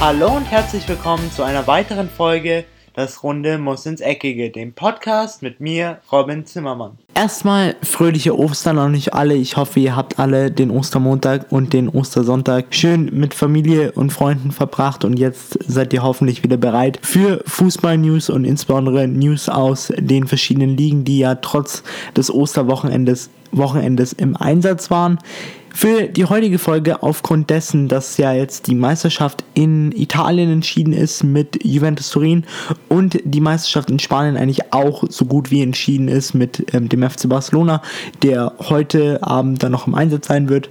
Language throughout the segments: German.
Hallo und herzlich willkommen zu einer weiteren Folge Das Runde muss ins Eckige, dem Podcast mit mir, Robin Zimmermann. Erstmal fröhliche Ostern an euch alle. Ich hoffe, ihr habt alle den Ostermontag und den Ostersonntag schön mit Familie und Freunden verbracht und jetzt seid ihr hoffentlich wieder bereit für Fußball-News und insbesondere News aus den verschiedenen Ligen, die ja trotz des Osterwochenendes Wochenendes im Einsatz waren. Für die heutige Folge, aufgrund dessen, dass ja jetzt die Meisterschaft in Italien entschieden ist mit Juventus Turin und die Meisterschaft in Spanien eigentlich auch so gut wie entschieden ist mit ähm, dem FC Barcelona, der heute Abend dann noch im Einsatz sein wird,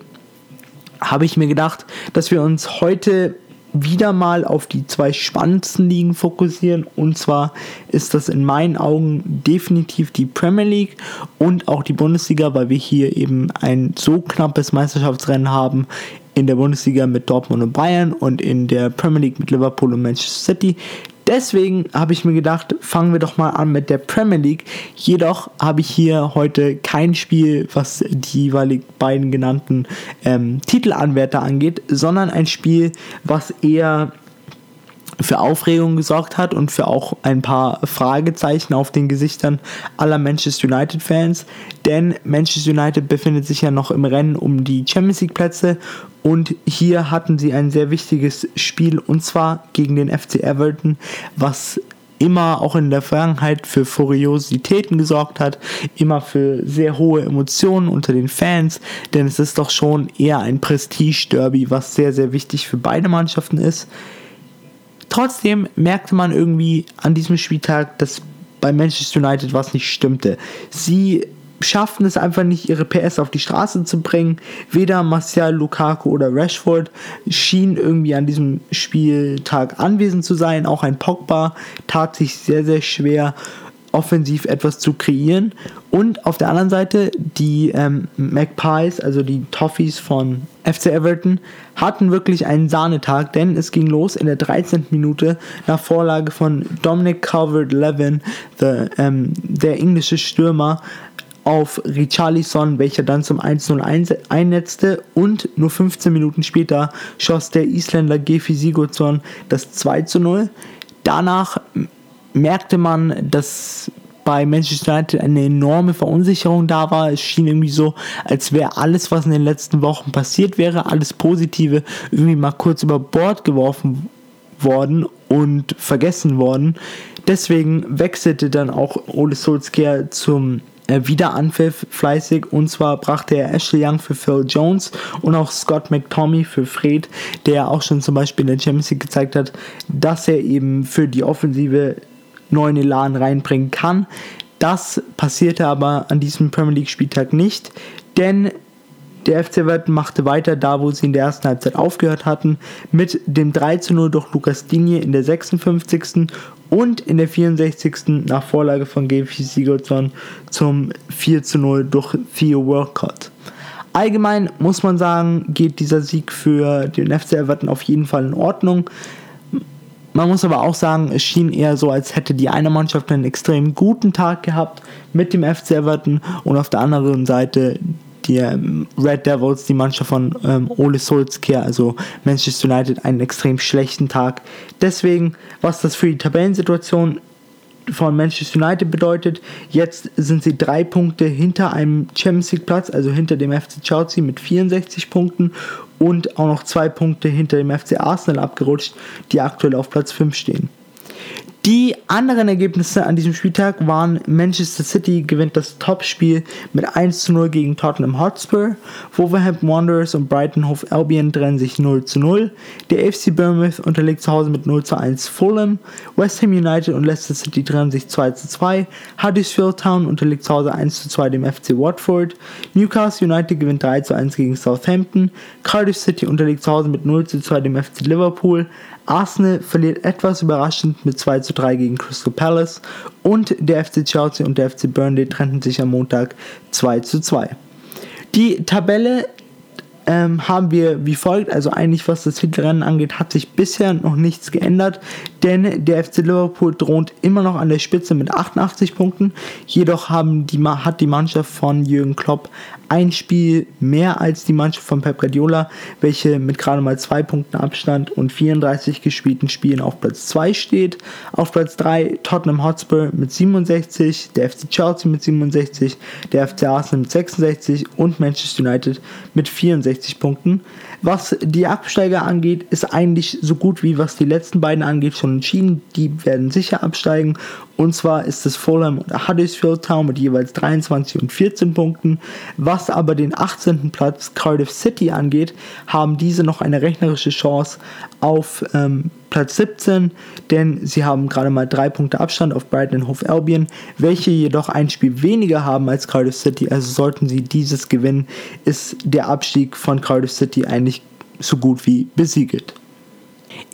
habe ich mir gedacht, dass wir uns heute wieder mal auf die zwei spannendsten Ligen fokussieren. Und zwar ist das in meinen Augen definitiv die Premier League und auch die Bundesliga, weil wir hier eben ein so knappes Meisterschaftsrennen haben in der Bundesliga mit Dortmund und Bayern und in der Premier League mit Liverpool und Manchester City. Deswegen habe ich mir gedacht, fangen wir doch mal an mit der Premier League. Jedoch habe ich hier heute kein Spiel, was die jeweiligen beiden genannten ähm, Titelanwärter angeht, sondern ein Spiel, was eher für Aufregung gesorgt hat und für auch ein paar Fragezeichen auf den Gesichtern aller Manchester United Fans. Denn Manchester United befindet sich ja noch im Rennen um die Champions League Plätze und hier hatten sie ein sehr wichtiges Spiel und zwar gegen den FC Everton, was immer auch in der Vergangenheit für Furiositäten gesorgt hat, immer für sehr hohe Emotionen unter den Fans, denn es ist doch schon eher ein Prestige-Derby, was sehr, sehr wichtig für beide Mannschaften ist. Trotzdem merkte man irgendwie an diesem Spieltag, dass bei Manchester United was nicht stimmte. Sie schafften es einfach nicht, ihre PS auf die Straße zu bringen. Weder Martial, Lukaku oder Rashford schienen irgendwie an diesem Spieltag anwesend zu sein. Auch ein Pogba tat sich sehr, sehr schwer offensiv etwas zu kreieren. Und auf der anderen Seite die ähm, Magpies, also die Toffees von FC Everton, hatten wirklich einen Sahnetag, denn es ging los in der 13. Minute nach Vorlage von Dominic Calvert-Levin, ähm, der englische Stürmer, auf Richarlison, welcher dann zum 1-0 einnetzte und nur 15 Minuten später schoss der Isländer Gefi Sigurdsson das 2-0. Danach merkte man, dass bei Manchester United eine enorme Verunsicherung da war. Es schien irgendwie so, als wäre alles, was in den letzten Wochen passiert wäre, alles Positive, irgendwie mal kurz über Bord geworfen worden und vergessen worden. Deswegen wechselte dann auch Ole Solskjaer zum äh, Wiederanpfiff fleißig und zwar brachte er Ashley Young für Phil Jones und auch Scott McTominay für Fred, der auch schon zum Beispiel in der Champions League gezeigt hat, dass er eben für die Offensive neuen Elan reinbringen kann. Das passierte aber an diesem Premier League Spieltag nicht, denn der FC Everton machte weiter da, wo sie in der ersten Halbzeit aufgehört hatten, mit dem 3 zu 0 durch Lukas Digne in der 56. und in der 64. nach Vorlage von Gaby Sigurdsson zum 4 zu 0 durch Theo Walcott. Allgemein muss man sagen, geht dieser Sieg für den FC Everton auf jeden Fall in Ordnung. Man muss aber auch sagen, es schien eher so, als hätte die eine Mannschaft einen extrem guten Tag gehabt mit dem FC Everton und auf der anderen Seite die ähm, Red Devils, die Mannschaft von ähm, Ole Solskjaer, also Manchester United, einen extrem schlechten Tag. Deswegen, was das für die Tabellensituation von Manchester United bedeutet. Jetzt sind sie drei Punkte hinter einem Champions League Platz, also hinter dem FC Chelsea mit 64 Punkten und auch noch zwei Punkte hinter dem FC Arsenal abgerutscht, die aktuell auf Platz 5 stehen. Die anderen Ergebnisse an diesem Spieltag waren Manchester City gewinnt das Topspiel mit 1 zu 0 gegen Tottenham Hotspur, Wolverhampton Wanderers und Brighton Hove Albion trennen sich 0 zu 0, der FC Bournemouth unterliegt zu Hause mit 0 zu 1 Fulham, West Ham United und Leicester City trennen sich 2 zu 2, Huddersfield Town unterliegt zu Hause 1 zu 2 dem FC Watford, Newcastle United gewinnt 3 zu 1 gegen Southampton, Cardiff City unterliegt zu Hause mit 0 zu 2 dem FC Liverpool, Arsenal verliert etwas überraschend mit 2 zu 3 gegen Crystal Palace und der FC Chelsea und der FC Burnley trennten sich am Montag 2 zu 2. Die Tabelle ähm, haben wir wie folgt, also eigentlich was das Titelrennen angeht, hat sich bisher noch nichts geändert, denn der FC Liverpool droht immer noch an der Spitze mit 88 Punkten. Jedoch haben die, hat die Mannschaft von Jürgen Klopp ein Spiel mehr als die Mannschaft von Pep Guardiola, welche mit gerade mal zwei Punkten Abstand und 34 gespielten Spielen auf Platz 2 steht. Auf Platz 3 Tottenham Hotspur mit 67, der FC Chelsea mit 67, der FC Arsenal mit 66 und Manchester United mit 64 Punkten. Was die Absteiger angeht, ist eigentlich so gut wie was die letzten beiden angeht schon entschieden. Die werden sicher absteigen. Und zwar ist es Fulham und Huddersfield Town mit jeweils 23 und 14 Punkten. Was aber den 18. Platz Cardiff City angeht, haben diese noch eine rechnerische Chance auf ähm, Platz 17, denn sie haben gerade mal drei Punkte Abstand auf Brighton Hove Albion, welche jedoch ein Spiel weniger haben als Cardiff City. Also sollten sie dieses gewinnen, ist der Abstieg von Cardiff City eigentlich so gut wie besiegelt.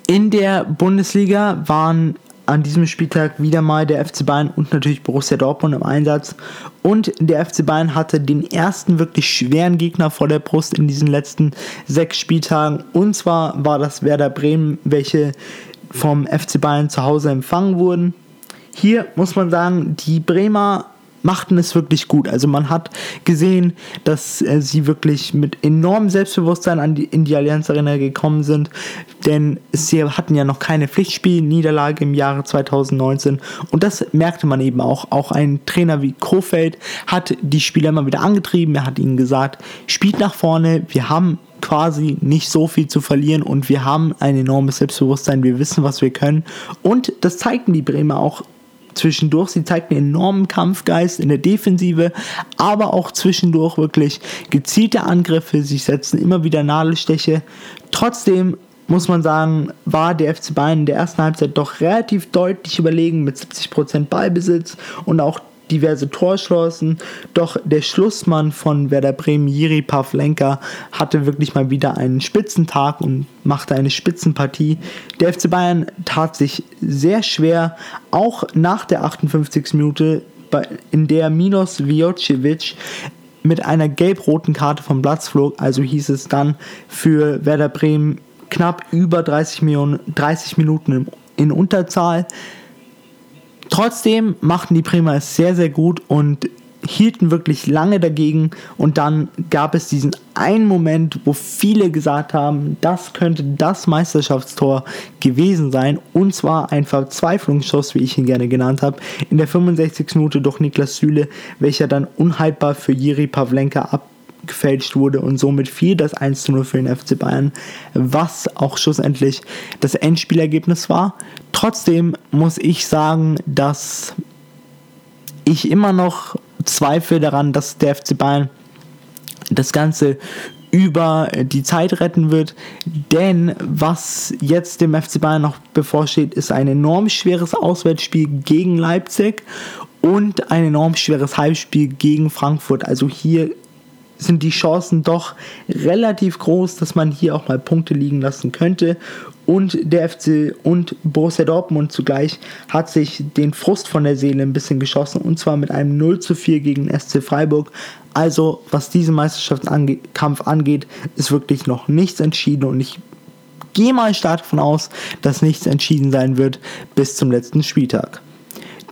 In der Bundesliga waren an diesem Spieltag wieder mal der FC Bayern und natürlich Borussia Dortmund im Einsatz. Und der FC Bayern hatte den ersten wirklich schweren Gegner vor der Brust in diesen letzten sechs Spieltagen. Und zwar war das Werder Bremen, welche vom FC Bayern zu Hause empfangen wurden. Hier muss man sagen, die Bremer machten es wirklich gut. Also man hat gesehen, dass äh, sie wirklich mit enormem Selbstbewusstsein an die, in die Allianz Arena gekommen sind, denn sie hatten ja noch keine Pflichtspielniederlage im Jahre 2019 und das merkte man eben auch. Auch ein Trainer wie Kofeld hat die Spieler immer wieder angetrieben. Er hat ihnen gesagt, spielt nach vorne, wir haben quasi nicht so viel zu verlieren und wir haben ein enormes Selbstbewusstsein, wir wissen, was wir können und das zeigten die Bremer auch zwischendurch. Sie zeigt einen enormen Kampfgeist in der Defensive, aber auch zwischendurch wirklich gezielte Angriffe. Sie setzen immer wieder Nadelstiche. Trotzdem muss man sagen, war der FC Bayern in der ersten Halbzeit doch relativ deutlich überlegen mit 70% Ballbesitz und auch diverse Torchancen. Doch der Schlussmann von Werder Bremen, Jiri Pavlenka, hatte wirklich mal wieder einen Spitzentag und machte eine Spitzenpartie. Der FC Bayern tat sich sehr schwer, auch nach der 58. Minute, in der Minos Vjocevic mit einer gelb-roten Karte vom Platz flog. Also hieß es dann für Werder Bremen knapp über 30, Millionen, 30 Minuten in Unterzahl. Trotzdem machten die Bremer es sehr, sehr gut und hielten wirklich lange dagegen und dann gab es diesen einen Moment, wo viele gesagt haben, das könnte das Meisterschaftstor gewesen sein und zwar ein Verzweiflungsschuss, wie ich ihn gerne genannt habe, in der 65. Minute durch Niklas Süle, welcher dann unhaltbar für Jiri Pavlenka ab gefälscht wurde und somit fiel das 1 zu 0 für den FC Bayern, was auch schlussendlich das Endspielergebnis war. Trotzdem muss ich sagen, dass ich immer noch zweifle daran, dass der FC Bayern das Ganze über die Zeit retten wird. Denn was jetzt dem FC Bayern noch bevorsteht, ist ein enorm schweres Auswärtsspiel gegen Leipzig und ein enorm schweres Heimspiel gegen Frankfurt. Also hier sind die Chancen doch relativ groß, dass man hier auch mal Punkte liegen lassen könnte. Und der FC und Borussia Dortmund zugleich hat sich den Frust von der Seele ein bisschen geschossen und zwar mit einem 0 zu 4 gegen SC Freiburg. Also, was diesen Meisterschaftskampf angeht, ist wirklich noch nichts entschieden und ich gehe mal stark davon aus, dass nichts entschieden sein wird bis zum letzten Spieltag.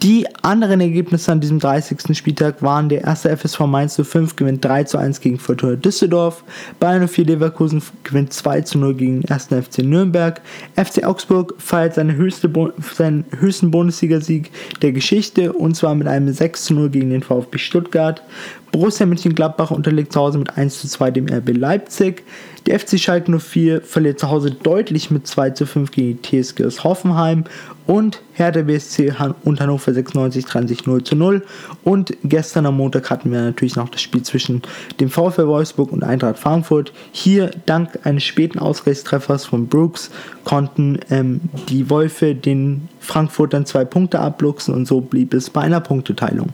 Die anderen Ergebnisse an diesem 30. Spieltag waren der erste FSV Mainz 05 gewinnt 3 zu 1 gegen Fortuna Düsseldorf, Bayern 04 Leverkusen gewinnt 2 zu 0 gegen den 1. FC Nürnberg, FC Augsburg feiert seine höchste seinen höchsten Bundesligasieg der Geschichte und zwar mit einem 6 zu 0 gegen den VfB Stuttgart, Borussia Mönchengladbach unterliegt zu Hause mit 1 zu 2 dem RB Leipzig. Der FC Schalke 04 verliert zu Hause deutlich mit 2 zu 5 gegen die TSG aus Hoffenheim. Und Hertha BSC und Hannover 96 trennen sich 0 zu 0. Und gestern am Montag hatten wir natürlich noch das Spiel zwischen dem VfL Wolfsburg und Eintracht Frankfurt. Hier, dank eines späten Ausgleichstreffers von Brooks, konnten ähm, die Wolfe den Frankfurtern zwei Punkte abluchsen und so blieb es bei einer Punkteteilung.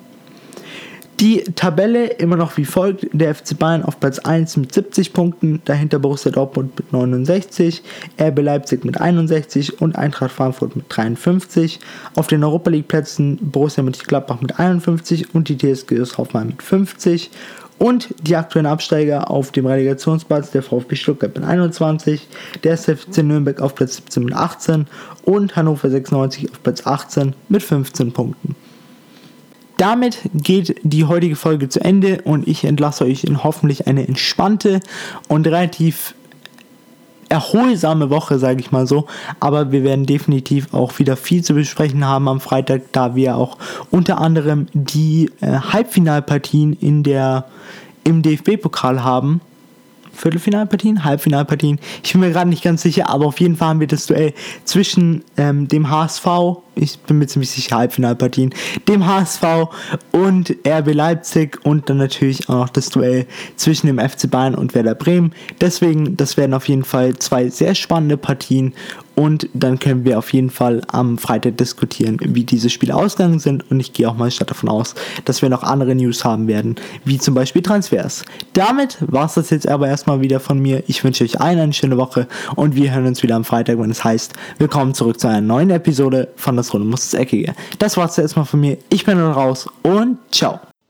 Die Tabelle immer noch wie folgt: der FC Bayern auf Platz 1 mit 70 Punkten, dahinter Borussia Dortmund mit 69, RB Leipzig mit 61 und Eintracht Frankfurt mit 53. Auf den Europa League Plätzen Borussia Mönchengladbach mit 51 und die TSG Hoffenheim mit 50. Und die aktuellen Absteiger auf dem Relegationsplatz, der VfB Stuttgart mit 21, der SFC Nürnberg auf Platz 17 mit 18 und Hannover 96 auf Platz 18 mit 15 Punkten. Damit geht die heutige Folge zu Ende und ich entlasse euch in hoffentlich eine entspannte und relativ erholsame Woche, sage ich mal so. Aber wir werden definitiv auch wieder viel zu besprechen haben am Freitag, da wir auch unter anderem die äh, Halbfinalpartien in der, im DFB-Pokal haben. Viertelfinalpartien, Halbfinalpartien. Ich bin mir gerade nicht ganz sicher, aber auf jeden Fall haben wir das Duell zwischen ähm, dem HSV, ich bin mir ziemlich sicher, Halbfinalpartien, dem HSV und RB Leipzig und dann natürlich auch noch das Duell zwischen dem FC Bayern und Werder Bremen. Deswegen, das werden auf jeden Fall zwei sehr spannende Partien und dann können wir auf jeden Fall am Freitag diskutieren, wie diese Spiele ausgegangen sind. Und ich gehe auch mal statt davon aus, dass wir noch andere News haben werden, wie zum Beispiel Transfers. Damit war es das jetzt aber erstmal wieder von mir. Ich wünsche euch allen eine schöne Woche und wir hören uns wieder am Freitag, wenn es heißt, willkommen zurück zu einer neuen Episode von Das Runde muss das Eckige. Das war's jetzt erstmal von mir. Ich bin dann raus und ciao.